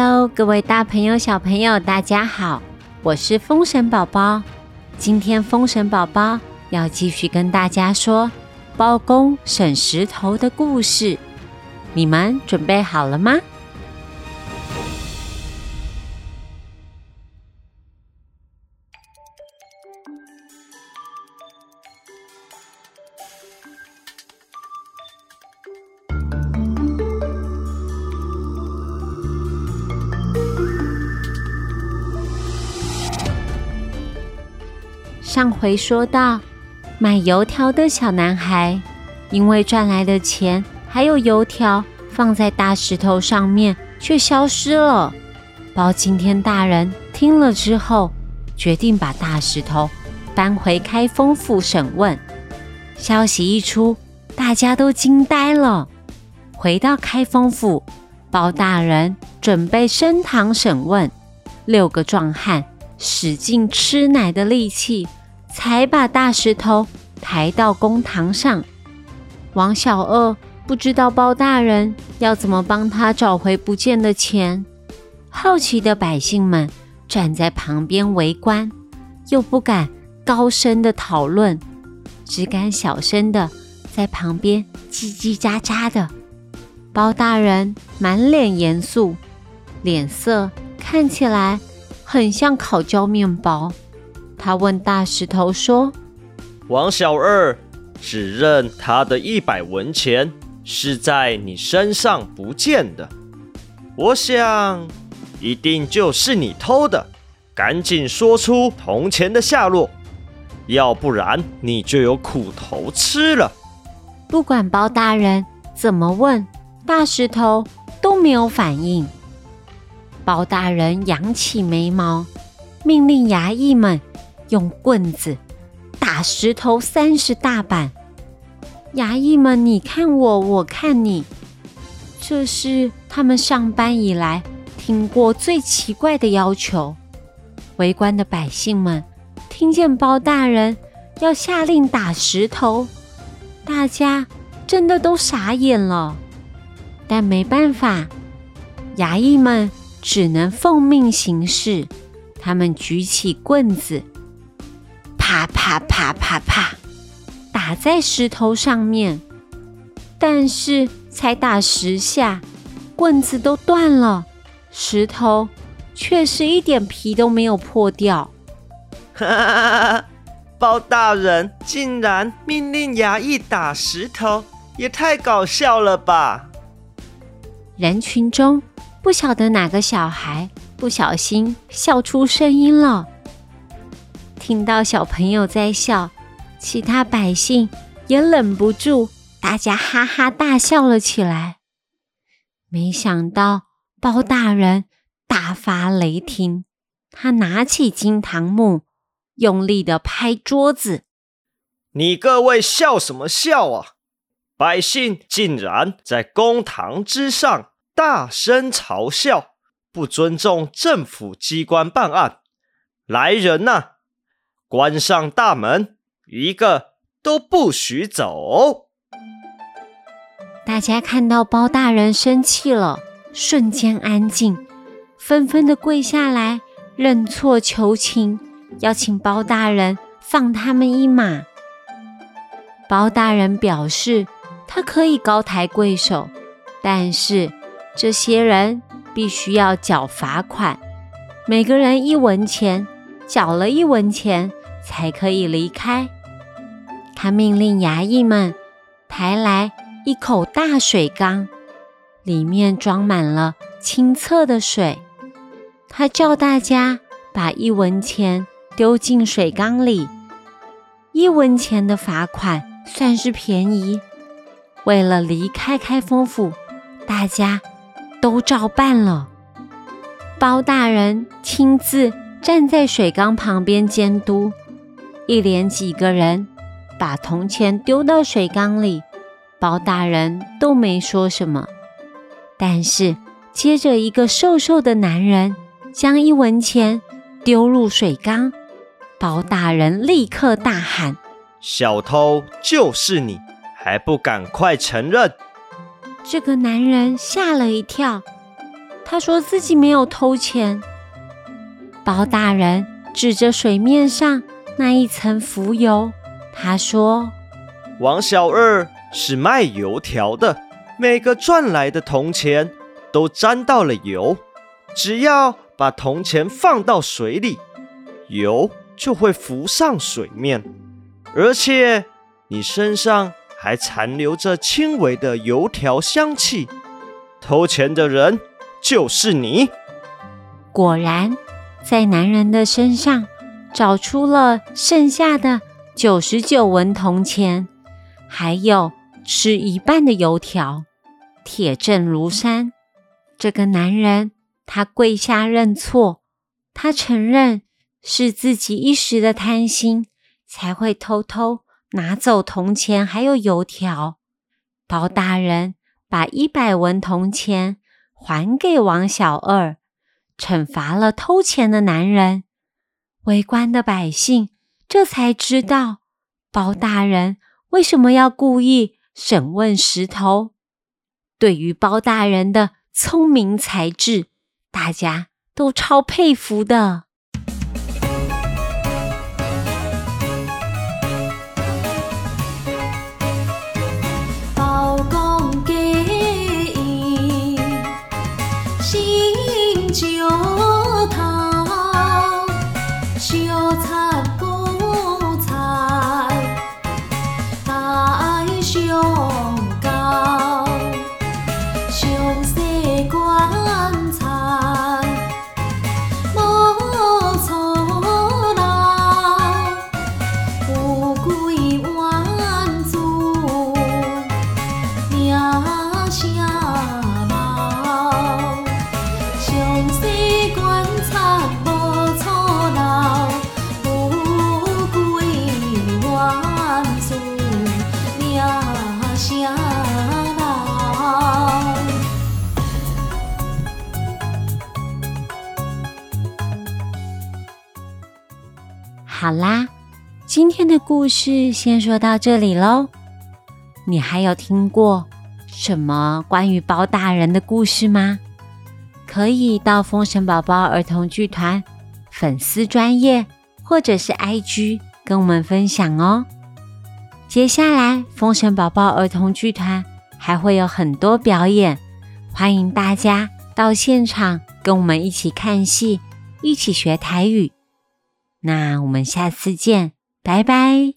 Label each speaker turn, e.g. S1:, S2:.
S1: Hello，各位大朋友、小朋友，大家好，我是风神宝宝。今天风神宝宝要继续跟大家说包公审石头的故事，你们准备好了吗？上回说到，买油条的小男孩，因为赚来的钱还有油条放在大石头上面，却消失了。包青天大人听了之后，决定把大石头搬回开封府审问。消息一出，大家都惊呆了。回到开封府，包大人准备升堂审问，六个壮汉使尽吃奶的力气。才把大石头抬到公堂上。王小二不知道包大人要怎么帮他找回不见的钱，好奇的百姓们站在旁边围观，又不敢高声的讨论，只敢小声的在旁边叽叽喳喳的。包大人满脸严肃，脸色看起来很像烤焦面包。他问大石头说：“
S2: 王小二，指认他的一百文钱是在你身上不见的，我想一定就是你偷的，赶紧说出铜钱的下落，要不然你就有苦头吃了。”
S1: 不管包大人怎么问，大石头都没有反应。包大人扬起眉毛，命令衙役们。用棍子打石头三十大板，衙役们你看我，我看你，这是他们上班以来听过最奇怪的要求。围观的百姓们听见包大人要下令打石头，大家真的都傻眼了。但没办法，衙役们只能奉命行事。他们举起棍子。啪啪啪啪啪，打在石头上面，但是才打十下，棍子都断了，石头却是一点皮都没有破掉。
S3: 哈哈，包大人竟然命令衙役打石头，也太搞笑了吧！
S1: 人群中不晓得哪个小孩不小心笑出声音了。听到小朋友在笑，其他百姓也忍不住，大家哈哈大笑了起来。没想到包大人大发雷霆，他拿起金堂木，用力的拍桌子：“
S2: 你各位笑什么笑啊？百姓竟然在公堂之上大声嘲笑，不尊重政府机关办案！来人呐！”关上大门，一个都不许走！
S1: 大家看到包大人生气了，瞬间安静，纷纷的跪下来认错求情，要请包大人放他们一马。包大人表示，他可以高抬贵手，但是这些人必须要缴罚款，每个人一文钱，缴了一文钱。才可以离开。他命令衙役们抬来一口大水缸，里面装满了清澈的水。他叫大家把一文钱丢进水缸里，一文钱的罚款算是便宜。为了离开开封府，大家都照办了。包大人亲自站在水缸旁边监督。一连几个人把铜钱丢到水缸里，包大人都没说什么。但是接着，一个瘦瘦的男人将一文钱丢入水缸，包大人立刻大喊：“
S2: 小偷就是你，还不赶快承认！”
S1: 这个男人吓了一跳，他说自己没有偷钱。包大人指着水面上那一层浮油，他说：“
S2: 王小二是卖油条的，每个赚来的铜钱都沾到了油，只要把铜钱放到水里，油就会浮上水面，而且你身上还残留着轻微的油条香气。偷钱的人就是你。”
S1: 果然。在男人的身上找出了剩下的九十九文铜钱，还有吃一半的油条，铁证如山。这个男人他跪下认错，他承认是自己一时的贪心，才会偷偷拿走铜钱还有油条。包大人把一百文铜钱还给王小二。惩罚了偷钱的男人，围观的百姓这才知道包大人为什么要故意审问石头。对于包大人的聪明才智，大家都超佩服的。好故事先说到这里喽。你还有听过什么关于包大人的故事吗？可以到风神宝宝儿童剧团粉丝专业或者是 IG 跟我们分享哦。接下来，风神宝宝儿童剧团还会有很多表演，欢迎大家到现场跟我们一起看戏，一起学台语。那我们下次见，拜拜。